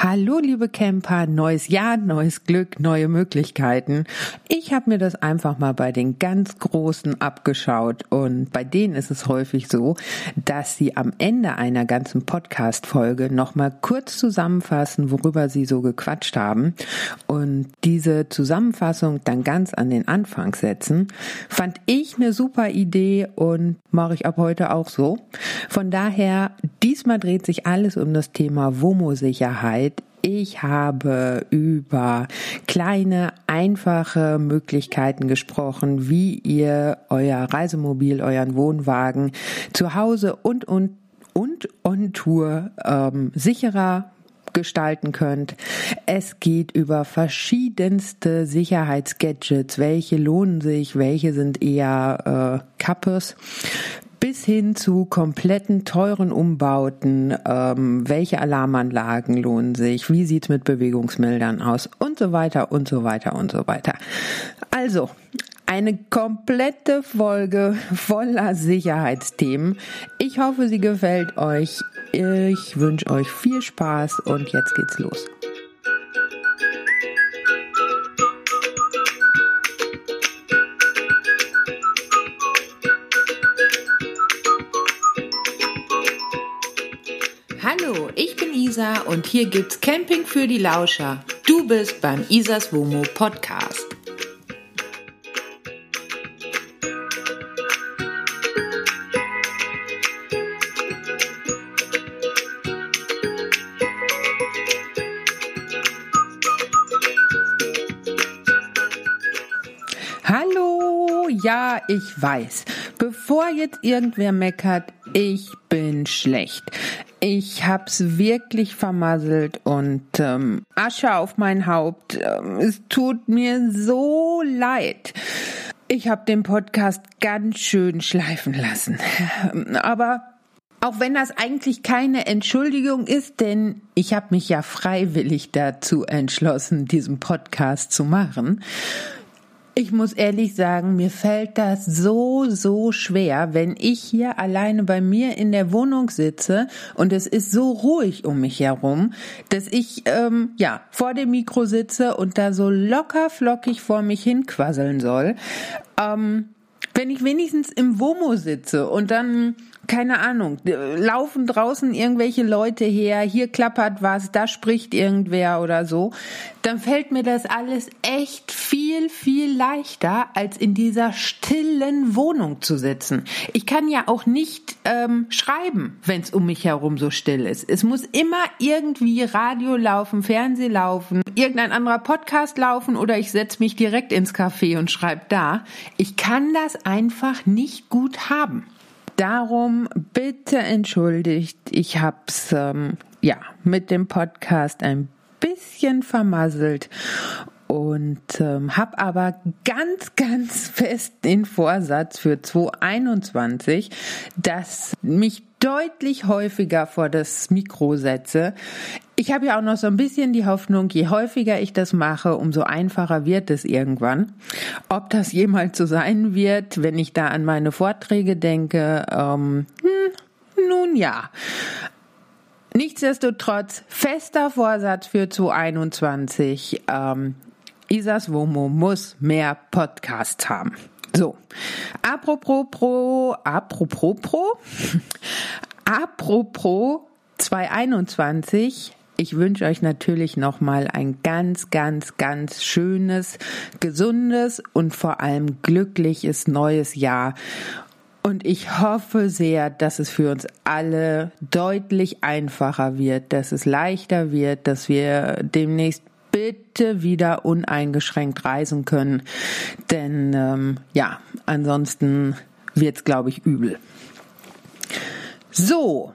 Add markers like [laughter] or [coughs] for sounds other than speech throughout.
Hallo liebe Camper, neues Jahr, neues Glück, neue Möglichkeiten. Ich habe mir das einfach mal bei den ganz Großen abgeschaut und bei denen ist es häufig so, dass sie am Ende einer ganzen Podcast-Folge nochmal kurz zusammenfassen, worüber sie so gequatscht haben und diese Zusammenfassung dann ganz an den Anfang setzen. Fand ich eine super Idee und mache ich ab heute auch so. Von daher, diesmal dreht sich alles um das Thema WOMO-Sicherheit. Ich habe über kleine, einfache Möglichkeiten gesprochen, wie ihr euer Reisemobil, euren Wohnwagen zu Hause und und und on Tour ähm, sicherer gestalten könnt. Es geht über verschiedenste Sicherheitsgadgets, welche lohnen sich, welche sind eher äh, Kappes bis hin zu kompletten teuren Umbauten, ähm, welche Alarmanlagen lohnen sich, wie sieht's mit Bewegungsmildern aus und so weiter und so weiter und so weiter. Also, eine komplette Folge voller Sicherheitsthemen. Ich hoffe, sie gefällt euch. Ich wünsche euch viel Spaß und jetzt geht's los. Isa und hier gibt's Camping für die Lauscher. Du bist beim Isas Womo Podcast. Hallo, ja, ich weiß. Bevor jetzt irgendwer meckert, ich bin schlecht. Ich hab's wirklich vermasselt und ähm, Asche auf mein Haupt. Ähm, es tut mir so leid. Ich habe den Podcast ganz schön schleifen lassen. [laughs] Aber auch wenn das eigentlich keine Entschuldigung ist, denn ich habe mich ja freiwillig dazu entschlossen, diesen Podcast zu machen. Ich muss ehrlich sagen, mir fällt das so, so schwer, wenn ich hier alleine bei mir in der Wohnung sitze und es ist so ruhig um mich herum, dass ich ähm, ja vor dem Mikro sitze und da so locker flockig vor mich hinquasseln soll. Ähm, wenn ich wenigstens im Womo sitze und dann keine Ahnung, laufen draußen irgendwelche Leute her, hier klappert was, da spricht irgendwer oder so, dann fällt mir das alles echt viel, viel leichter, als in dieser stillen Wohnung zu sitzen. Ich kann ja auch nicht ähm, schreiben, wenn es um mich herum so still ist. Es muss immer irgendwie Radio laufen, Fernseh laufen, irgendein anderer Podcast laufen oder ich setze mich direkt ins Café und schreibe da. Ich kann das einfach nicht gut haben. Darum bitte entschuldigt, ich hab's ähm, ja mit dem Podcast ein bisschen vermasselt und ähm, habe aber ganz, [laughs] ganz fest den Vorsatz für 2021, dass mich deutlich häufiger vor das Mikro setze. Ich habe ja auch noch so ein bisschen die Hoffnung, je häufiger ich das mache, umso einfacher wird es irgendwann. Ob das jemals so sein wird, wenn ich da an meine Vorträge denke, ähm, hm, nun ja. Nichtsdestotrotz, fester Vorsatz für 2021. Ähm, Isas Womo muss mehr Podcasts haben. So, apropos pro, apropos pro, [laughs] apropos 2021. Ich wünsche euch natürlich nochmal ein ganz, ganz, ganz schönes, gesundes und vor allem glückliches neues Jahr. Und ich hoffe sehr, dass es für uns alle deutlich einfacher wird, dass es leichter wird, dass wir demnächst bitte wieder uneingeschränkt reisen können. Denn ähm, ja, ansonsten wird's, glaube ich, übel. So,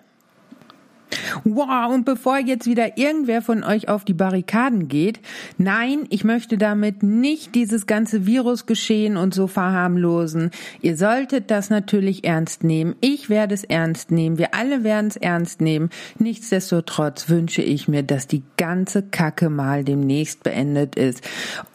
Wow, und bevor jetzt wieder irgendwer von euch auf die Barrikaden geht, nein, ich möchte damit nicht dieses ganze Virusgeschehen und so verharmlosen. Ihr solltet das natürlich ernst nehmen. Ich werde es ernst nehmen. Wir alle werden es ernst nehmen. Nichtsdestotrotz wünsche ich mir, dass die ganze Kacke mal demnächst beendet ist.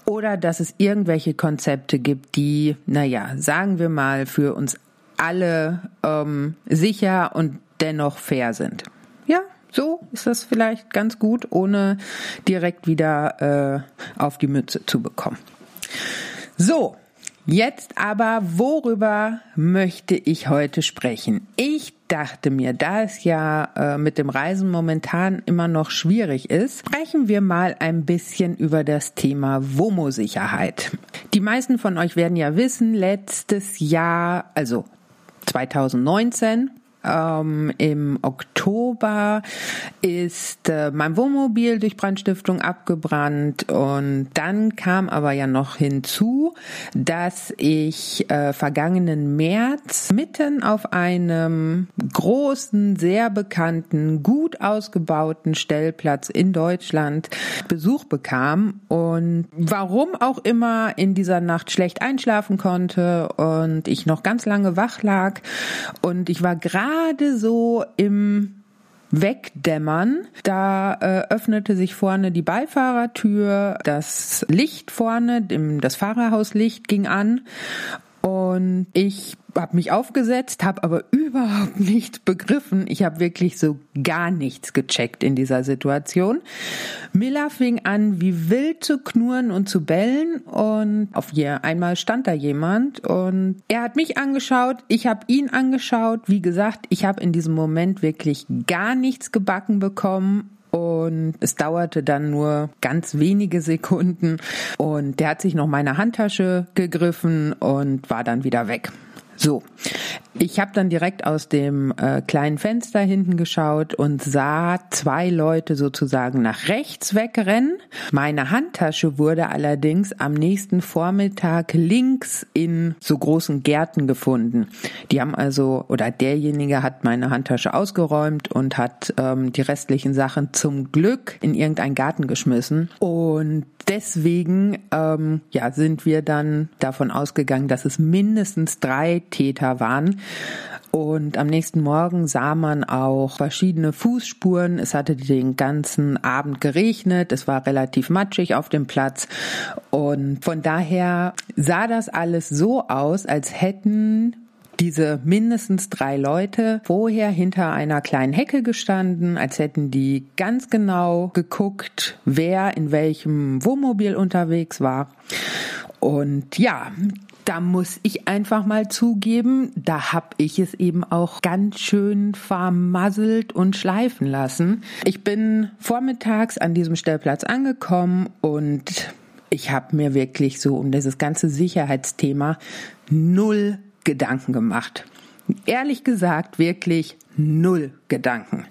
Oder dass es irgendwelche Konzepte gibt, die, naja, sagen wir mal, für uns alle ähm, sicher und dennoch fair sind. So ist das vielleicht ganz gut, ohne direkt wieder äh, auf die Mütze zu bekommen. So, Jetzt aber, worüber möchte ich heute sprechen? Ich dachte mir, da es ja äh, mit dem Reisen momentan immer noch schwierig ist, sprechen wir mal ein bisschen über das Thema WOMO-Sicherheit. Die meisten von euch werden ja wissen, letztes Jahr, also 2019, ähm, Im Oktober ist äh, mein Wohnmobil durch Brandstiftung abgebrannt und dann kam aber ja noch hinzu, dass ich äh, vergangenen März mitten auf einem großen, sehr bekannten, gut ausgebauten Stellplatz in Deutschland Besuch bekam und warum auch immer in dieser Nacht schlecht einschlafen konnte und ich noch ganz lange wach lag und ich war gerade gerade so im Wegdämmern. Da äh, öffnete sich vorne die Beifahrertür, das Licht vorne, das Fahrerhauslicht ging an und ich habe mich aufgesetzt, habe aber [laughs] überhaupt nichts begriffen. Ich habe wirklich so gar nichts gecheckt in dieser Situation. Miller fing an, wie wild zu knurren und zu bellen und auf je einmal stand da jemand und er hat mich angeschaut, ich habe ihn angeschaut. Wie gesagt, ich habe in diesem Moment wirklich gar nichts gebacken bekommen und es dauerte dann nur ganz wenige Sekunden und der hat sich noch meine Handtasche gegriffen und war dann wieder weg. So, ich habe dann direkt aus dem äh, kleinen Fenster hinten geschaut und sah zwei Leute sozusagen nach rechts wegrennen. Meine Handtasche wurde allerdings am nächsten Vormittag links in so großen Gärten gefunden. Die haben also, oder derjenige hat meine Handtasche ausgeräumt und hat ähm, die restlichen Sachen zum Glück in irgendeinen Garten geschmissen. Und deswegen ähm, ja, sind wir dann davon ausgegangen, dass es mindestens drei Täter waren. Und am nächsten Morgen sah man auch verschiedene Fußspuren. Es hatte den ganzen Abend geregnet. Es war relativ matschig auf dem Platz. Und von daher sah das alles so aus, als hätten diese mindestens drei Leute vorher hinter einer kleinen Hecke gestanden, als hätten die ganz genau geguckt, wer in welchem Wohnmobil unterwegs war. Und ja, da muss ich einfach mal zugeben, da hab ich es eben auch ganz schön vermasselt und schleifen lassen. Ich bin vormittags an diesem Stellplatz angekommen und ich habe mir wirklich so um dieses ganze Sicherheitsthema null Gedanken gemacht. Ehrlich gesagt, wirklich null Gedanken.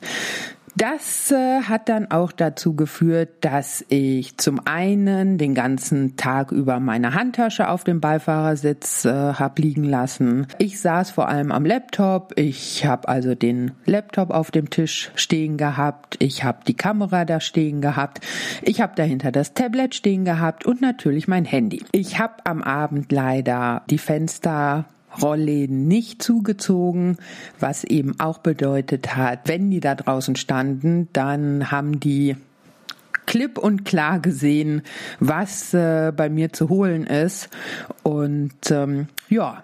Das äh, hat dann auch dazu geführt, dass ich zum einen den ganzen Tag über meine Handtasche auf dem Beifahrersitz äh, habe liegen lassen. Ich saß vor allem am Laptop. Ich habe also den Laptop auf dem Tisch stehen gehabt. Ich habe die Kamera da stehen gehabt. Ich habe dahinter das Tablet stehen gehabt und natürlich mein Handy. Ich habe am Abend leider die Fenster Rollläden nicht zugezogen, was eben auch bedeutet hat, wenn die da draußen standen, dann haben die klipp und klar gesehen, was äh, bei mir zu holen ist. Und ähm, ja,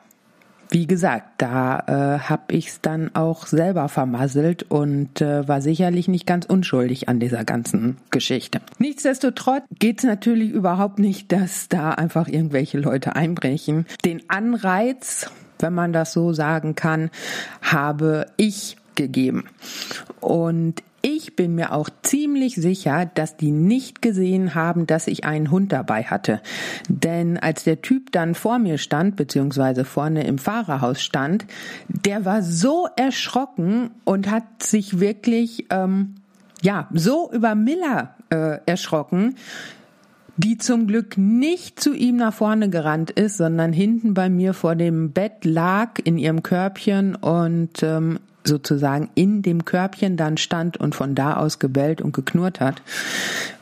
wie gesagt, da äh, habe ich es dann auch selber vermasselt und äh, war sicherlich nicht ganz unschuldig an dieser ganzen Geschichte. Nichtsdestotrotz geht es natürlich überhaupt nicht, dass da einfach irgendwelche Leute einbrechen. Den Anreiz, wenn man das so sagen kann, habe ich gegeben. Und ich bin mir auch ziemlich sicher, dass die nicht gesehen haben, dass ich einen Hund dabei hatte. Denn als der Typ dann vor mir stand, beziehungsweise vorne im Fahrerhaus stand, der war so erschrocken und hat sich wirklich, ähm, ja, so über Miller äh, erschrocken, die zum Glück nicht zu ihm nach vorne gerannt ist, sondern hinten bei mir vor dem Bett lag in ihrem Körbchen und ähm, sozusagen in dem Körbchen dann stand und von da aus gebellt und geknurrt hat,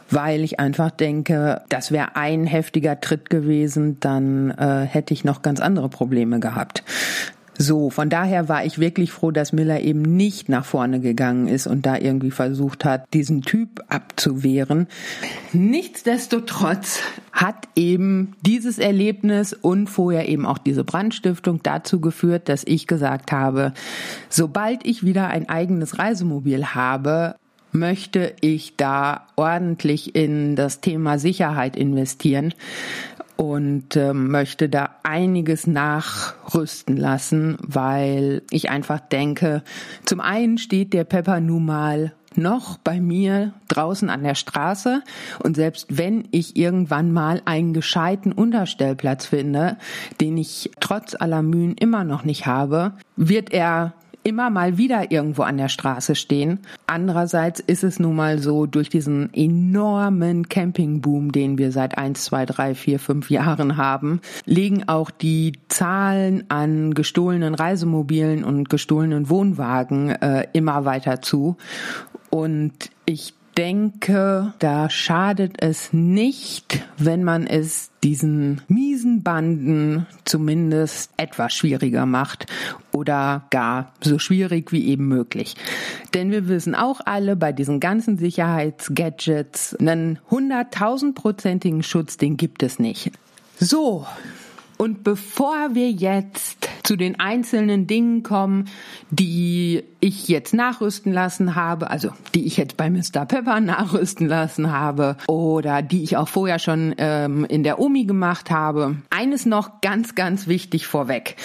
weil ich einfach denke, das wäre ein heftiger Tritt gewesen, dann äh, hätte ich noch ganz andere Probleme gehabt. So, von daher war ich wirklich froh, dass Miller eben nicht nach vorne gegangen ist und da irgendwie versucht hat, diesen Typ abzuwehren. Nichtsdestotrotz hat eben dieses Erlebnis und vorher eben auch diese Brandstiftung dazu geführt, dass ich gesagt habe, sobald ich wieder ein eigenes Reisemobil habe, möchte ich da ordentlich in das Thema Sicherheit investieren und äh, möchte da einiges nachrüsten lassen, weil ich einfach denke, zum einen steht der Pepper nun mal noch bei mir draußen an der Straße. Und selbst wenn ich irgendwann mal einen gescheiten Unterstellplatz finde, den ich trotz aller Mühen immer noch nicht habe, wird er immer mal wieder irgendwo an der Straße stehen. Andererseits ist es nun mal so, durch diesen enormen Campingboom, den wir seit eins, zwei, drei, vier, fünf Jahren haben, legen auch die Zahlen an gestohlenen Reisemobilen und gestohlenen Wohnwagen äh, immer weiter zu. Und ich denke, da schadet es nicht, wenn man es diesen miesen Banden zumindest etwas schwieriger macht oder gar so schwierig wie eben möglich. Denn wir wissen auch alle, bei diesen ganzen Sicherheitsgadgets, einen hunderttausendprozentigen Schutz, den gibt es nicht. So, und bevor wir jetzt zu den einzelnen Dingen kommen, die ich jetzt nachrüsten lassen habe, also die ich jetzt bei Mr. Pepper [laughs] nachrüsten lassen habe oder die ich auch vorher schon ähm, in der Omi gemacht habe, eines noch ganz, ganz wichtig vorweg.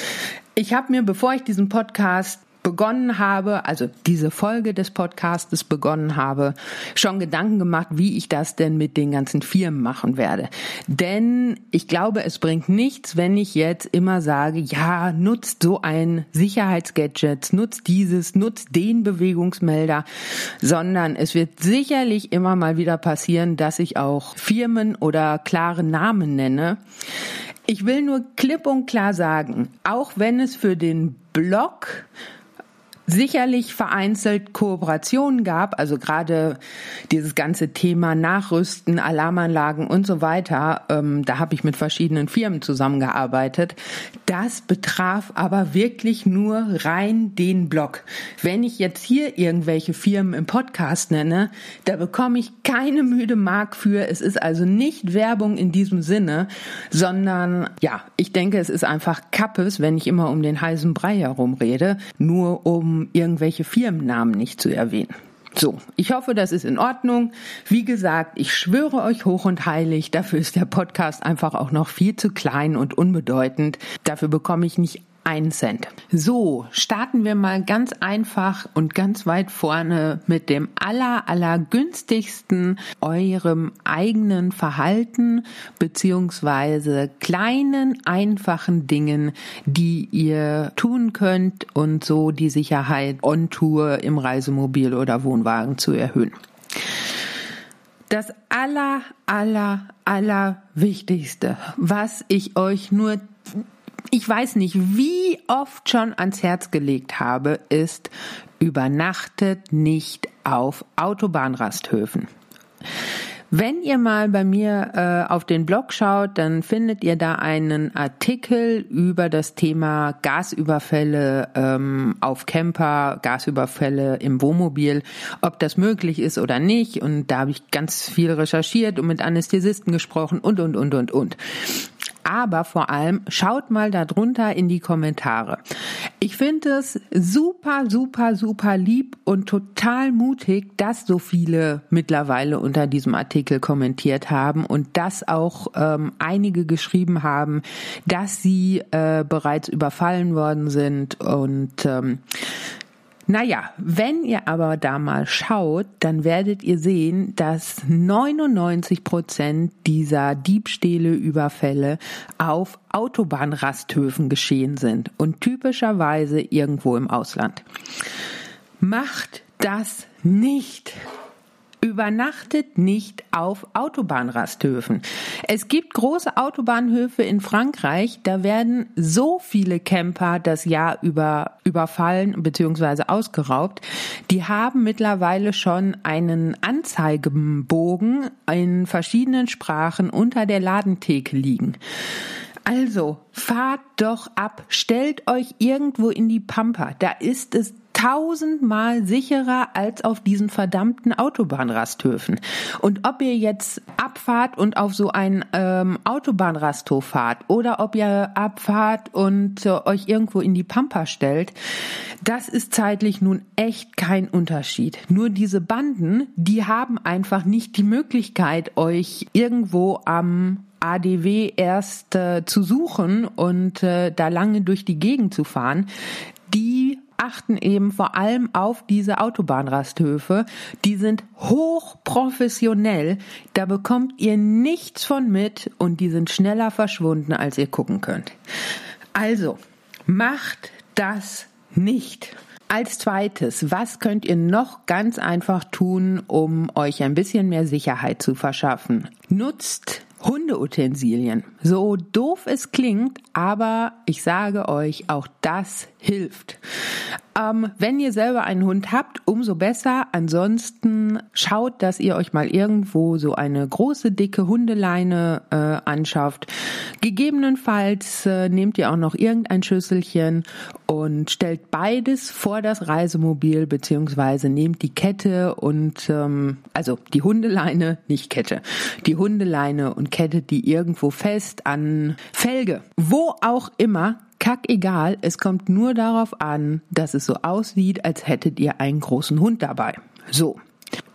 Ich habe mir, bevor ich diesen Podcast begonnen habe, also diese Folge des Podcastes begonnen habe, schon Gedanken gemacht, wie ich das denn mit den ganzen Firmen machen werde. Denn ich glaube, es bringt nichts, wenn ich jetzt immer sage, ja, nutzt so ein Sicherheitsgadget, nutzt dieses, nutzt den Bewegungsmelder, sondern es wird sicherlich immer mal wieder passieren, dass ich auch Firmen oder klare Namen nenne. Ich will nur klipp und klar sagen, auch wenn es für den Blog sicherlich vereinzelt Kooperationen gab, also gerade dieses ganze Thema Nachrüsten, Alarmanlagen und so weiter, ähm, da habe ich mit verschiedenen Firmen zusammengearbeitet. Das betraf aber wirklich nur rein den Blog. Wenn ich jetzt hier irgendwelche Firmen im Podcast nenne, da bekomme ich keine müde Mark für. Es ist also nicht Werbung in diesem Sinne, sondern ja, ich denke, es ist einfach Kappes, wenn ich immer um den heißen Brei herum rede, nur um irgendwelche Firmennamen nicht zu erwähnen. So, ich hoffe, das ist in Ordnung. Wie gesagt, ich schwöre euch hoch und heilig, dafür ist der Podcast einfach auch noch viel zu klein und unbedeutend. Dafür bekomme ich nicht einen Cent. So, starten wir mal ganz einfach und ganz weit vorne mit dem aller, aller günstigsten eurem eigenen Verhalten beziehungsweise kleinen, einfachen Dingen, die ihr tun könnt und so die Sicherheit on Tour im Reisemobil oder Wohnwagen zu erhöhen. Das aller, aller, aller Wichtigste, was ich euch nur ich weiß nicht, wie oft schon ans Herz gelegt habe, ist, übernachtet nicht auf Autobahnrasthöfen. Wenn ihr mal bei mir äh, auf den Blog schaut, dann findet ihr da einen Artikel über das Thema Gasüberfälle ähm, auf Camper, Gasüberfälle im Wohnmobil, ob das möglich ist oder nicht. Und da habe ich ganz viel recherchiert und mit Anästhesisten gesprochen und, und, und, und, und aber vor allem schaut mal darunter in die Kommentare. Ich finde es super, super, super lieb und total mutig, dass so viele mittlerweile unter diesem Artikel kommentiert haben und dass auch ähm, einige geschrieben haben, dass sie äh, bereits überfallen worden sind und ähm, naja, wenn ihr aber da mal schaut, dann werdet ihr sehen, dass 99 Prozent dieser Diebstähle, Überfälle auf Autobahnrasthöfen geschehen sind und typischerweise irgendwo im Ausland. Macht das nicht. Übernachtet nicht auf Autobahnrasthöfen. Es gibt große Autobahnhöfe in Frankreich, da werden so viele Camper das Jahr über überfallen bzw. ausgeraubt. Die haben mittlerweile schon einen Anzeigebogen in verschiedenen Sprachen unter der Ladentheke liegen. Also, fahrt doch ab, stellt euch irgendwo in die Pampa. Da ist es tausendmal sicherer als auf diesen verdammten Autobahnrasthöfen. Und ob ihr jetzt abfahrt und auf so einen ähm, Autobahnrasthof fahrt oder ob ihr abfahrt und äh, euch irgendwo in die Pampa stellt, das ist zeitlich nun echt kein Unterschied. Nur diese Banden, die haben einfach nicht die Möglichkeit, euch irgendwo am ADW erst äh, zu suchen und äh, da lange durch die Gegend zu fahren. Die achten eben vor allem auf diese Autobahnrasthöfe. Die sind hochprofessionell. Da bekommt ihr nichts von mit und die sind schneller verschwunden, als ihr gucken könnt. Also, macht das nicht. Als zweites, was könnt ihr noch ganz einfach tun, um euch ein bisschen mehr Sicherheit zu verschaffen? Nutzt Hundeutensilien. So doof es klingt, aber ich sage euch, auch das hilft. Ähm, wenn ihr selber einen Hund habt, umso besser. Ansonsten schaut, dass ihr euch mal irgendwo so eine große, dicke Hundeleine äh, anschafft. Gegebenenfalls äh, nehmt ihr auch noch irgendein Schüsselchen und stellt beides vor das Reisemobil beziehungsweise nehmt die Kette und ähm, also die Hundeleine, nicht Kette, die Hundeleine und Kette die irgendwo fest an Felge, wo auch immer Kackegal, es kommt nur darauf an, dass es so aussieht, als hättet ihr einen großen Hund dabei. So.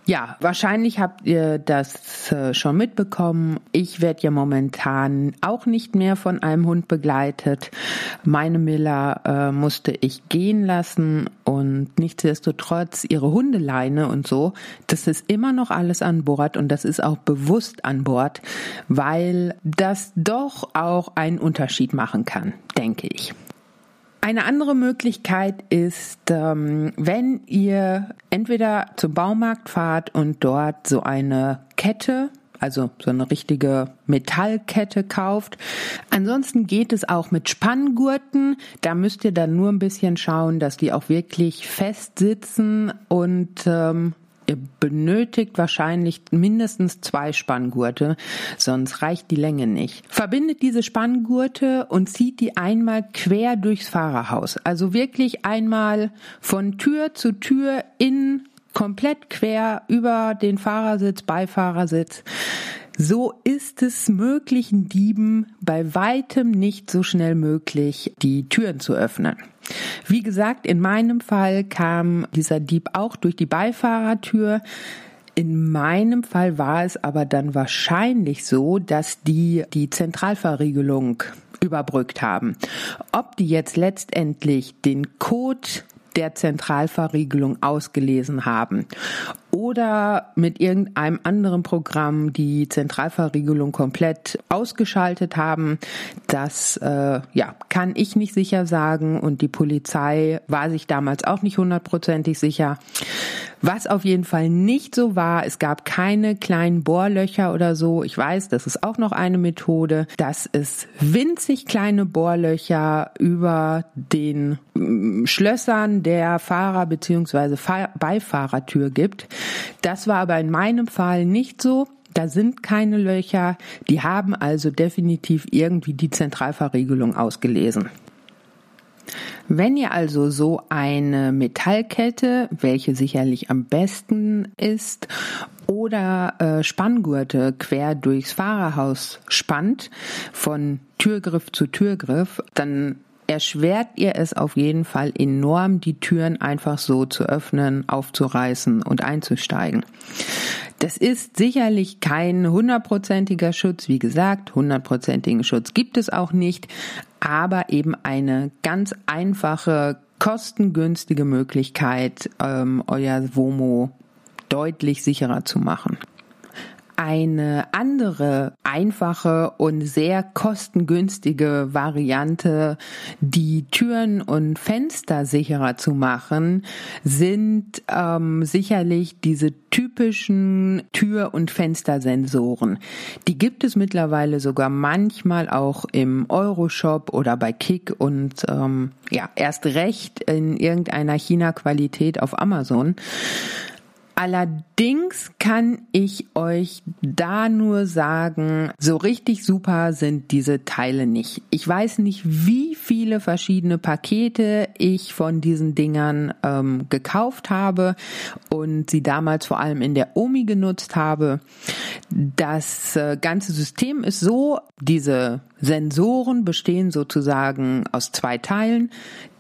Ja, wahrscheinlich habt ihr das äh, schon mitbekommen. Ich werde ja momentan auch nicht mehr von einem Hund begleitet. Meine Miller äh, musste ich gehen lassen und nichtsdestotrotz ihre Hundeleine und so, das ist immer noch alles an Bord und das ist auch bewusst an Bord, weil das doch auch einen Unterschied machen kann, denke ich. Eine andere Möglichkeit ist, ähm, wenn ihr entweder zum Baumarkt fahrt und dort so eine Kette also so eine richtige Metallkette kauft. Ansonsten geht es auch mit Spanngurten. Da müsst ihr dann nur ein bisschen schauen, dass die auch wirklich fest sitzen und ähm, Ihr benötigt wahrscheinlich mindestens zwei Spanngurte, sonst reicht die Länge nicht. Verbindet diese Spanngurte und zieht die einmal quer durchs Fahrerhaus. Also wirklich einmal von Tür zu Tür in komplett quer über den Fahrersitz, Beifahrersitz. So ist es möglichen Dieben bei weitem nicht so schnell möglich, die Türen zu öffnen. Wie gesagt, in meinem Fall kam dieser Dieb auch durch die Beifahrertür. In meinem Fall war es aber dann wahrscheinlich so, dass die die Zentralverriegelung überbrückt haben. Ob die jetzt letztendlich den Code der Zentralverriegelung ausgelesen haben oder mit irgendeinem anderen Programm die Zentralverriegelung komplett ausgeschaltet haben. Das äh, ja kann ich nicht sicher sagen und die Polizei war sich damals auch nicht hundertprozentig sicher. Was auf jeden Fall nicht so war, es gab keine kleinen Bohrlöcher oder so. Ich weiß, das ist auch noch eine Methode, dass es winzig kleine Bohrlöcher über den mm, Schlössern der Fahrer beziehungsweise Beifahrertür gibt. Das war aber in meinem Fall nicht so. Da sind keine Löcher. Die haben also definitiv irgendwie die Zentralverriegelung ausgelesen. Wenn ihr also so eine Metallkette, welche sicherlich am besten ist, oder äh, Spanngurte quer durchs Fahrerhaus spannt, von Türgriff zu Türgriff, dann erschwert ihr es auf jeden Fall enorm, die Türen einfach so zu öffnen, aufzureißen und einzusteigen. Das ist sicherlich kein hundertprozentiger Schutz. Wie gesagt, hundertprozentigen Schutz gibt es auch nicht, aber eben eine ganz einfache, kostengünstige Möglichkeit, ähm, euer WOMO deutlich sicherer zu machen eine andere einfache und sehr kostengünstige Variante, die Türen und Fenster sicherer zu machen, sind ähm, sicherlich diese typischen Tür- und Fenstersensoren. Die gibt es mittlerweile sogar manchmal auch im Euroshop oder bei Kick und ähm, ja erst recht in irgendeiner China-Qualität auf Amazon. Allerdings kann ich euch da nur sagen, so richtig super sind diese Teile nicht. Ich weiß nicht, wie viele verschiedene Pakete ich von diesen Dingern ähm, gekauft habe und sie damals vor allem in der Omi genutzt habe. Das äh, ganze System ist so, diese Sensoren bestehen sozusagen aus zwei Teilen.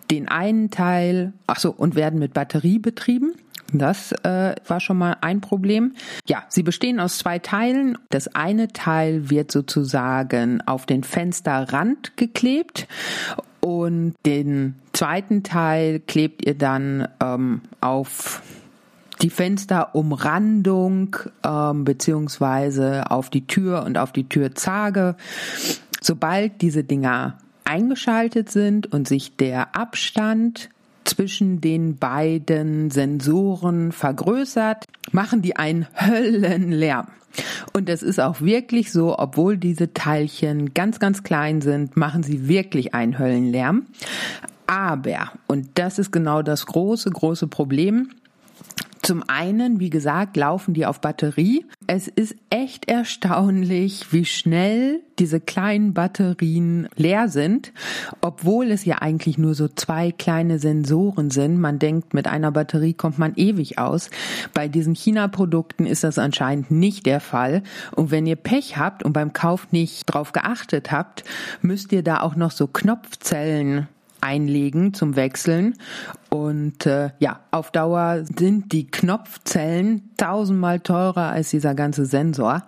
Den einen Teil, ach so, und werden mit Batterie betrieben. Das äh, war schon mal ein Problem. Ja, sie bestehen aus zwei Teilen. Das eine Teil wird sozusagen auf den Fensterrand geklebt und den zweiten Teil klebt ihr dann ähm, auf die Fensterumrandung ähm, beziehungsweise auf die Tür und auf die Türzage. Sobald diese Dinger eingeschaltet sind und sich der Abstand zwischen den beiden Sensoren vergrößert, machen die einen Höllenlärm. Und es ist auch wirklich so, obwohl diese Teilchen ganz, ganz klein sind, machen sie wirklich einen Höllenlärm. Aber, und das ist genau das große, große Problem, zum einen, wie gesagt, laufen die auf Batterie. Es ist echt erstaunlich, wie schnell diese kleinen Batterien leer sind, obwohl es ja eigentlich nur so zwei kleine Sensoren sind. Man denkt, mit einer Batterie kommt man ewig aus. Bei diesen China-Produkten ist das anscheinend nicht der Fall. Und wenn ihr Pech habt und beim Kauf nicht drauf geachtet habt, müsst ihr da auch noch so Knopfzellen einlegen zum Wechseln. Und äh, ja, auf Dauer sind die Knopfzellen tausendmal teurer als dieser ganze Sensor.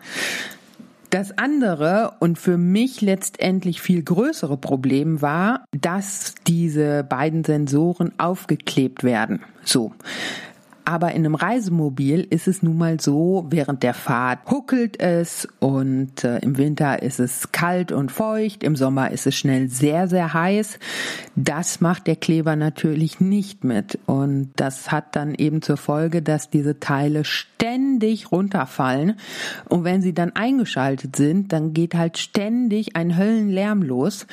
Das andere und für mich letztendlich viel größere Problem war, dass diese beiden Sensoren aufgeklebt werden. So. Aber in einem Reisemobil ist es nun mal so, während der Fahrt huckelt es und äh, im Winter ist es kalt und feucht, im Sommer ist es schnell sehr, sehr heiß. Das macht der Kleber natürlich nicht mit. Und das hat dann eben zur Folge, dass diese Teile ständig runterfallen. Und wenn sie dann eingeschaltet sind, dann geht halt ständig ein Höllenlärm los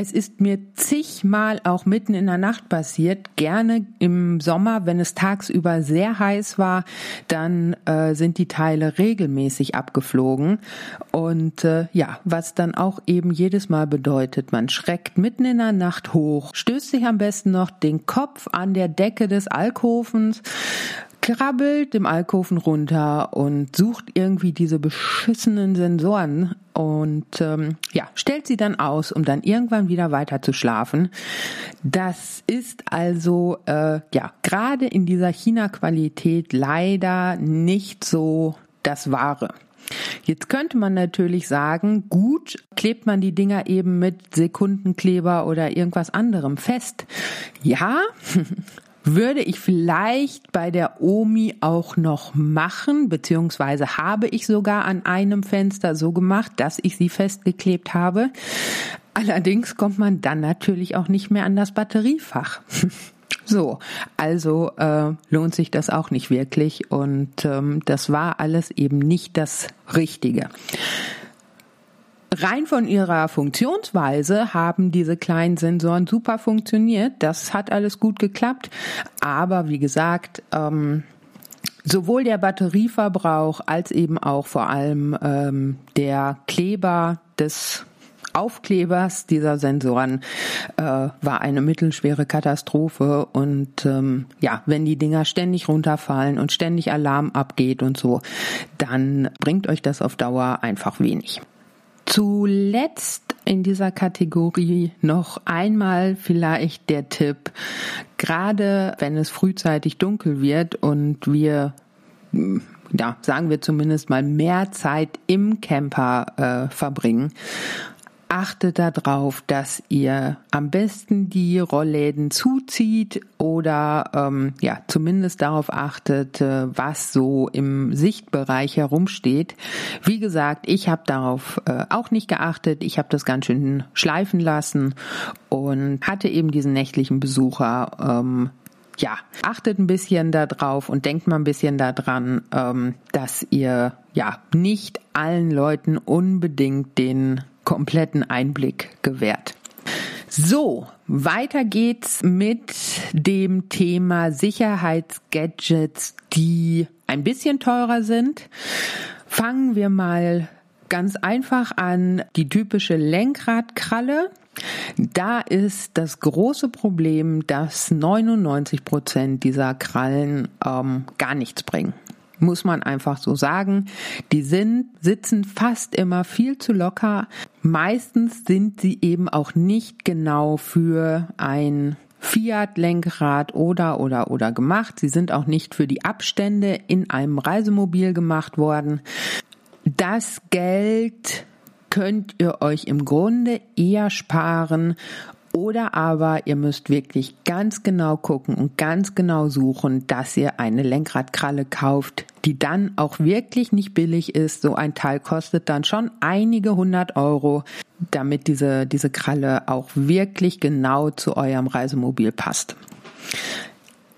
es ist mir zigmal auch mitten in der Nacht passiert. Gerne im Sommer, wenn es tagsüber sehr heiß war, dann äh, sind die Teile regelmäßig abgeflogen. Und äh, ja, was dann auch eben jedes Mal bedeutet, man schreckt mitten in der Nacht hoch, stößt sich am besten noch den Kopf an der Decke des Alkovens krabbelt dem Alkoven runter und sucht irgendwie diese beschissenen Sensoren und ähm, ja, stellt sie dann aus, um dann irgendwann wieder weiter zu schlafen. Das ist also äh, ja gerade in dieser China-Qualität leider nicht so das Wahre. Jetzt könnte man natürlich sagen, gut, klebt man die Dinger eben mit Sekundenkleber oder irgendwas anderem fest. Ja, [laughs] würde ich vielleicht bei der Omi auch noch machen, beziehungsweise habe ich sogar an einem Fenster so gemacht, dass ich sie festgeklebt habe. Allerdings kommt man dann natürlich auch nicht mehr an das Batteriefach. [laughs] So, also äh, lohnt sich das auch nicht wirklich und ähm, das war alles eben nicht das Richtige. Rein von ihrer Funktionsweise haben diese kleinen Sensoren super funktioniert. Das hat alles gut geklappt. Aber wie gesagt, ähm, sowohl der Batterieverbrauch als eben auch vor allem ähm, der Kleber des Aufklebers dieser Sensoren äh, war eine mittelschwere Katastrophe und ähm, ja, wenn die Dinger ständig runterfallen und ständig Alarm abgeht und so, dann bringt euch das auf Dauer einfach wenig. Zuletzt in dieser Kategorie noch einmal vielleicht der Tipp, gerade wenn es frühzeitig dunkel wird und wir ja, sagen wir zumindest mal mehr Zeit im Camper äh, verbringen, achtet darauf, dass ihr am besten die Rollläden zuzieht oder ähm, ja zumindest darauf achtet, äh, was so im Sichtbereich herumsteht. Wie gesagt, ich habe darauf äh, auch nicht geachtet. Ich habe das ganz schön schleifen lassen und hatte eben diesen nächtlichen Besucher. Ähm, ja, achtet ein bisschen darauf und denkt mal ein bisschen daran, ähm, dass ihr ja nicht allen Leuten unbedingt den kompletten Einblick gewährt. So, weiter geht's mit dem Thema Sicherheitsgadgets, die ein bisschen teurer sind. Fangen wir mal ganz einfach an die typische Lenkradkralle. Da ist das große Problem, dass 99 Prozent dieser Krallen ähm, gar nichts bringen muss man einfach so sagen. Die sind, sitzen fast immer viel zu locker. Meistens sind sie eben auch nicht genau für ein Fiat-Lenkrad oder oder oder gemacht. Sie sind auch nicht für die Abstände in einem Reisemobil gemacht worden. Das Geld könnt ihr euch im Grunde eher sparen oder aber ihr müsst wirklich ganz genau gucken und ganz genau suchen, dass ihr eine Lenkradkralle kauft, die dann auch wirklich nicht billig ist. So ein Teil kostet dann schon einige hundert Euro, damit diese, diese Kralle auch wirklich genau zu eurem Reisemobil passt.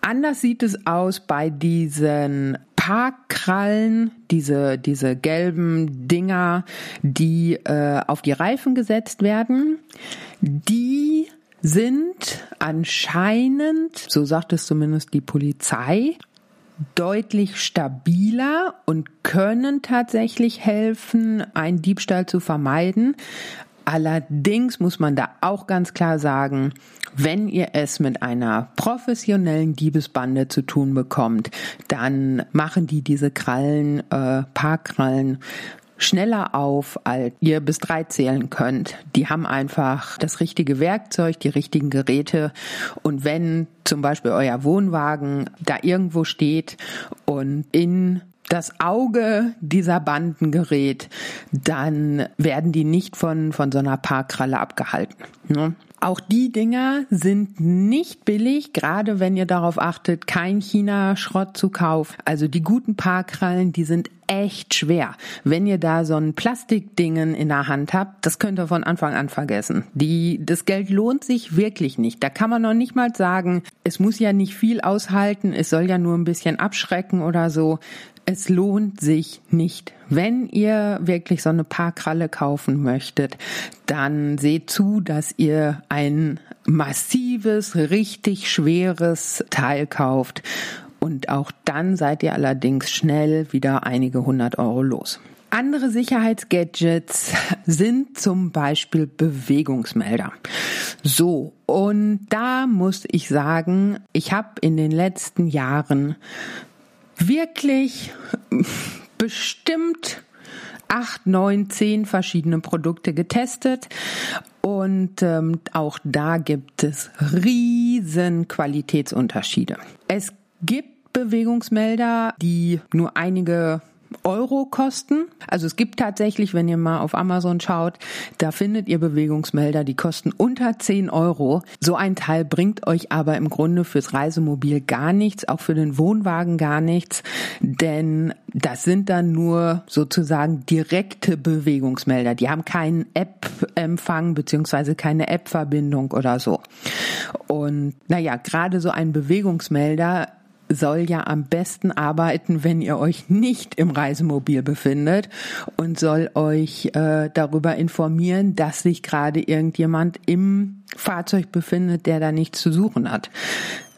Anders sieht es aus bei diesen Parkkrallen, diese, diese gelben Dinger, die äh, auf die Reifen gesetzt werden. Die sind anscheinend, so sagt es zumindest die Polizei, deutlich stabiler und können tatsächlich helfen, einen Diebstahl zu vermeiden. Allerdings muss man da auch ganz klar sagen, wenn ihr es mit einer professionellen Diebesbande zu tun bekommt, dann machen die diese Krallen, äh, Parkkrallen schneller auf, als ihr bis drei zählen könnt. Die haben einfach das richtige Werkzeug, die richtigen Geräte. Und wenn zum Beispiel euer Wohnwagen da irgendwo steht und in das Auge dieser Banden gerät, dann werden die nicht von, von so einer Parkralle abgehalten. Ne? Auch die Dinger sind nicht billig, gerade wenn ihr darauf achtet, kein China-Schrott zu kaufen. Also die guten Parkrallen, die sind echt schwer. Wenn ihr da so ein Plastikdingen in der Hand habt, das könnt ihr von Anfang an vergessen. Die, das Geld lohnt sich wirklich nicht. Da kann man noch nicht mal sagen, es muss ja nicht viel aushalten, es soll ja nur ein bisschen abschrecken oder so es lohnt sich nicht. Wenn ihr wirklich so eine Parkralle kaufen möchtet, dann seht zu, dass ihr ein massives, richtig schweres Teil kauft. Und auch dann seid ihr allerdings schnell wieder einige hundert Euro los. Andere Sicherheitsgadgets sind zum Beispiel Bewegungsmelder. So, und da muss ich sagen, ich habe in den letzten Jahren wirklich bestimmt acht, neun, zehn verschiedene Produkte getestet und ähm, auch da gibt es riesen Qualitätsunterschiede. Es gibt Bewegungsmelder, die nur einige Euro kosten. Also es gibt tatsächlich, wenn ihr mal auf Amazon schaut, da findet ihr Bewegungsmelder, die kosten unter 10 Euro. So ein Teil bringt euch aber im Grunde fürs Reisemobil gar nichts, auch für den Wohnwagen gar nichts, denn das sind dann nur sozusagen direkte Bewegungsmelder. Die haben keinen App-Empfang beziehungsweise keine App-Verbindung oder so. Und naja, gerade so ein Bewegungsmelder soll ja am besten arbeiten, wenn ihr euch nicht im Reisemobil befindet und soll euch äh, darüber informieren, dass sich gerade irgendjemand im Fahrzeug befindet, der da nichts zu suchen hat.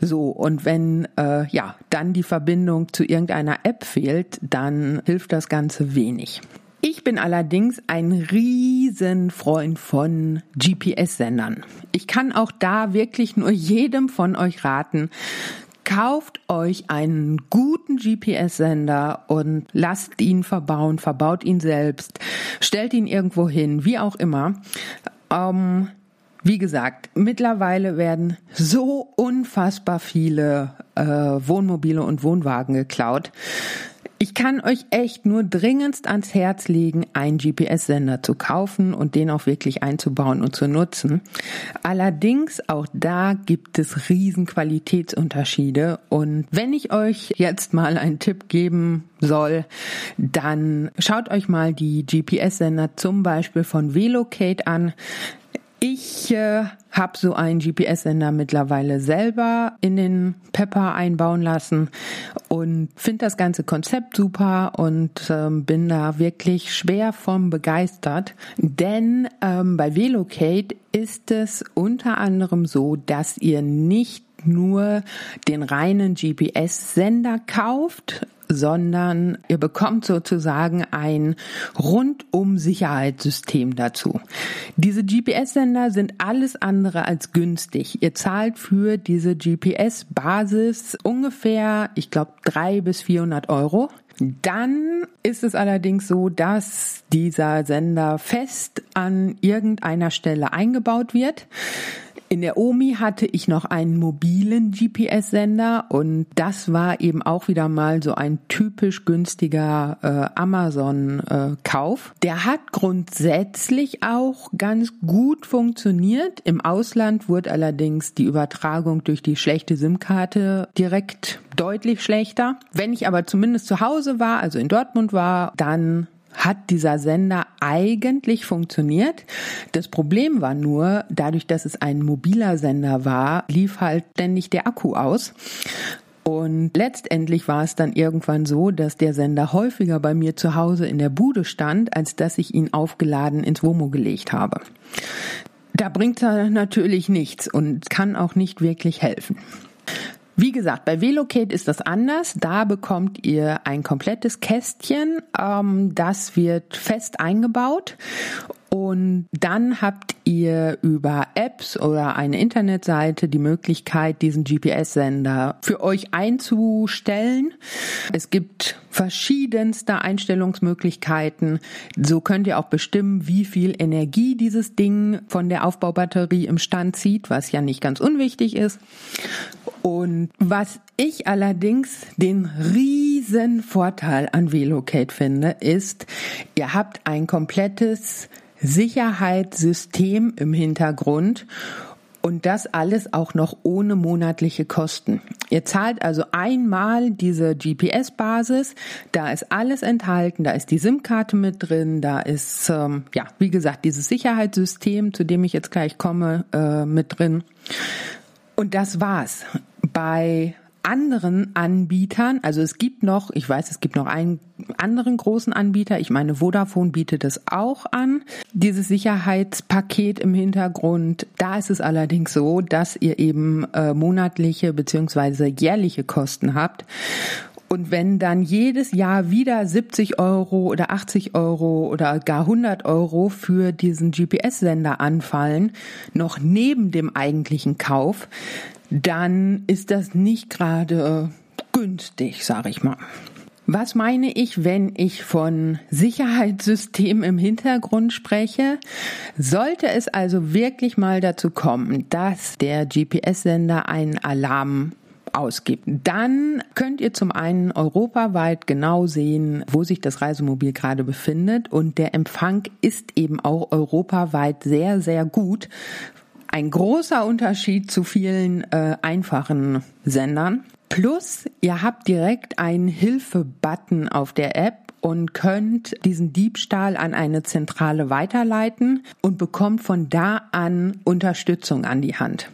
So, und wenn äh, ja dann die Verbindung zu irgendeiner App fehlt, dann hilft das Ganze wenig. Ich bin allerdings ein Riesenfreund von GPS-Sendern. Ich kann auch da wirklich nur jedem von euch raten, Kauft euch einen guten GPS-Sender und lasst ihn verbauen, verbaut ihn selbst, stellt ihn irgendwo hin, wie auch immer. Ähm, wie gesagt, mittlerweile werden so unfassbar viele äh, Wohnmobile und Wohnwagen geklaut. Ich kann euch echt nur dringendst ans Herz legen, einen GPS-Sender zu kaufen und den auch wirklich einzubauen und zu nutzen. Allerdings auch da gibt es riesen Qualitätsunterschiede und wenn ich euch jetzt mal einen Tipp geben soll, dann schaut euch mal die GPS-Sender zum Beispiel von Velocate an. Ich äh, habe so einen GPS-Sender mittlerweile selber in den Pepper einbauen lassen und finde das ganze Konzept super und ähm, bin da wirklich schwer vom begeistert. Denn ähm, bei Velocate ist es unter anderem so, dass ihr nicht nur den reinen GPS-Sender kauft, sondern ihr bekommt sozusagen ein rundum Sicherheitssystem dazu. Diese GPS-Sender sind alles andere als günstig. Ihr zahlt für diese GPS-Basis ungefähr, ich glaube, drei bis 400 Euro. Dann ist es allerdings so, dass dieser Sender fest an irgendeiner Stelle eingebaut wird. In der OMI hatte ich noch einen mobilen GPS-Sender und das war eben auch wieder mal so ein typisch günstiger äh, Amazon-Kauf. Äh, der hat grundsätzlich auch ganz gut funktioniert. Im Ausland wurde allerdings die Übertragung durch die schlechte SIM-Karte direkt deutlich schlechter. Wenn ich aber zumindest zu Hause war, also in Dortmund war, dann hat dieser Sender eigentlich funktioniert. Das Problem war nur, dadurch, dass es ein mobiler Sender war, lief halt ständig der Akku aus. Und letztendlich war es dann irgendwann so, dass der Sender häufiger bei mir zu Hause in der Bude stand, als dass ich ihn aufgeladen ins Womo gelegt habe. Da bringt er natürlich nichts und kann auch nicht wirklich helfen. Wie gesagt, bei Velocate ist das anders. Da bekommt ihr ein komplettes Kästchen. Ähm, das wird fest eingebaut und dann habt ihr über Apps oder eine Internetseite die Möglichkeit, diesen GPS-Sender für euch einzustellen. Es gibt verschiedenste Einstellungsmöglichkeiten. So könnt ihr auch bestimmen, wie viel Energie dieses Ding von der Aufbaubatterie im Stand zieht, was ja nicht ganz unwichtig ist. Und was ich allerdings den riesen Vorteil an Velocate finde, ist, ihr habt ein komplettes Sicherheitssystem im Hintergrund und das alles auch noch ohne monatliche Kosten. Ihr zahlt also einmal diese GPS-Basis, da ist alles enthalten, da ist die SIM-Karte mit drin, da ist, ähm, ja, wie gesagt, dieses Sicherheitssystem, zu dem ich jetzt gleich komme, äh, mit drin. Und das war's. Bei anderen Anbietern, also es gibt noch, ich weiß, es gibt noch einen anderen großen Anbieter, ich meine, Vodafone bietet es auch an, dieses Sicherheitspaket im Hintergrund. Da ist es allerdings so, dass ihr eben äh, monatliche beziehungsweise jährliche Kosten habt. Und wenn dann jedes Jahr wieder 70 Euro oder 80 Euro oder gar 100 Euro für diesen GPS-Sender anfallen, noch neben dem eigentlichen Kauf, dann ist das nicht gerade günstig, sage ich mal. Was meine ich, wenn ich von Sicherheitssystem im Hintergrund spreche? Sollte es also wirklich mal dazu kommen, dass der GPS-Sender einen Alarm ausgibt. Dann könnt ihr zum einen europaweit genau sehen, wo sich das Reisemobil gerade befindet und der Empfang ist eben auch europaweit sehr, sehr gut, ein großer Unterschied zu vielen äh, einfachen Sendern. Plus, ihr habt direkt einen Hilfe-Button auf der App und könnt diesen Diebstahl an eine Zentrale weiterleiten und bekommt von da an Unterstützung an die Hand.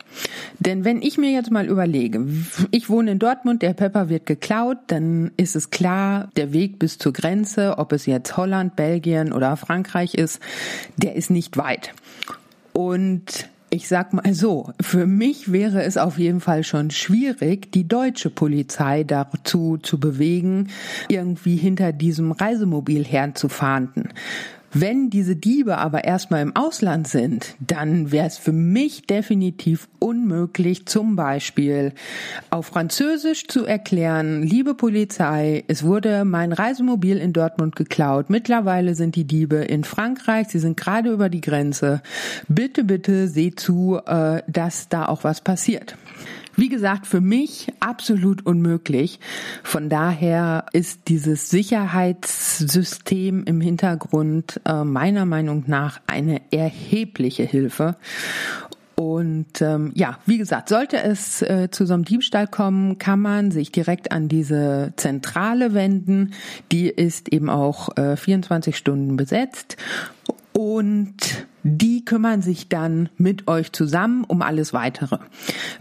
Denn wenn ich mir jetzt mal überlege, ich wohne in Dortmund, der Pepper wird geklaut, dann ist es klar, der Weg bis zur Grenze, ob es jetzt Holland, Belgien oder Frankreich ist, der ist nicht weit. Und ich sag mal so, für mich wäre es auf jeden Fall schon schwierig, die deutsche Polizei dazu zu bewegen, irgendwie hinter diesem Reisemobil herzufahren. Wenn diese Diebe aber erstmal im Ausland sind, dann wäre es für mich definitiv unmöglich, zum Beispiel auf Französisch zu erklären, liebe Polizei, es wurde mein Reisemobil in Dortmund geklaut. Mittlerweile sind die Diebe in Frankreich, sie sind gerade über die Grenze. Bitte, bitte seht zu, äh, dass da auch was passiert. Wie gesagt, für mich absolut unmöglich. Von daher ist dieses Sicherheitssystem im Hintergrund äh, meiner Meinung nach eine erhebliche Hilfe. Und ähm, ja, wie gesagt, sollte es äh, zu so einem Diebstahl kommen, kann man sich direkt an diese Zentrale wenden. Die ist eben auch äh, 24 Stunden besetzt und die kümmern sich dann mit euch zusammen um alles weitere.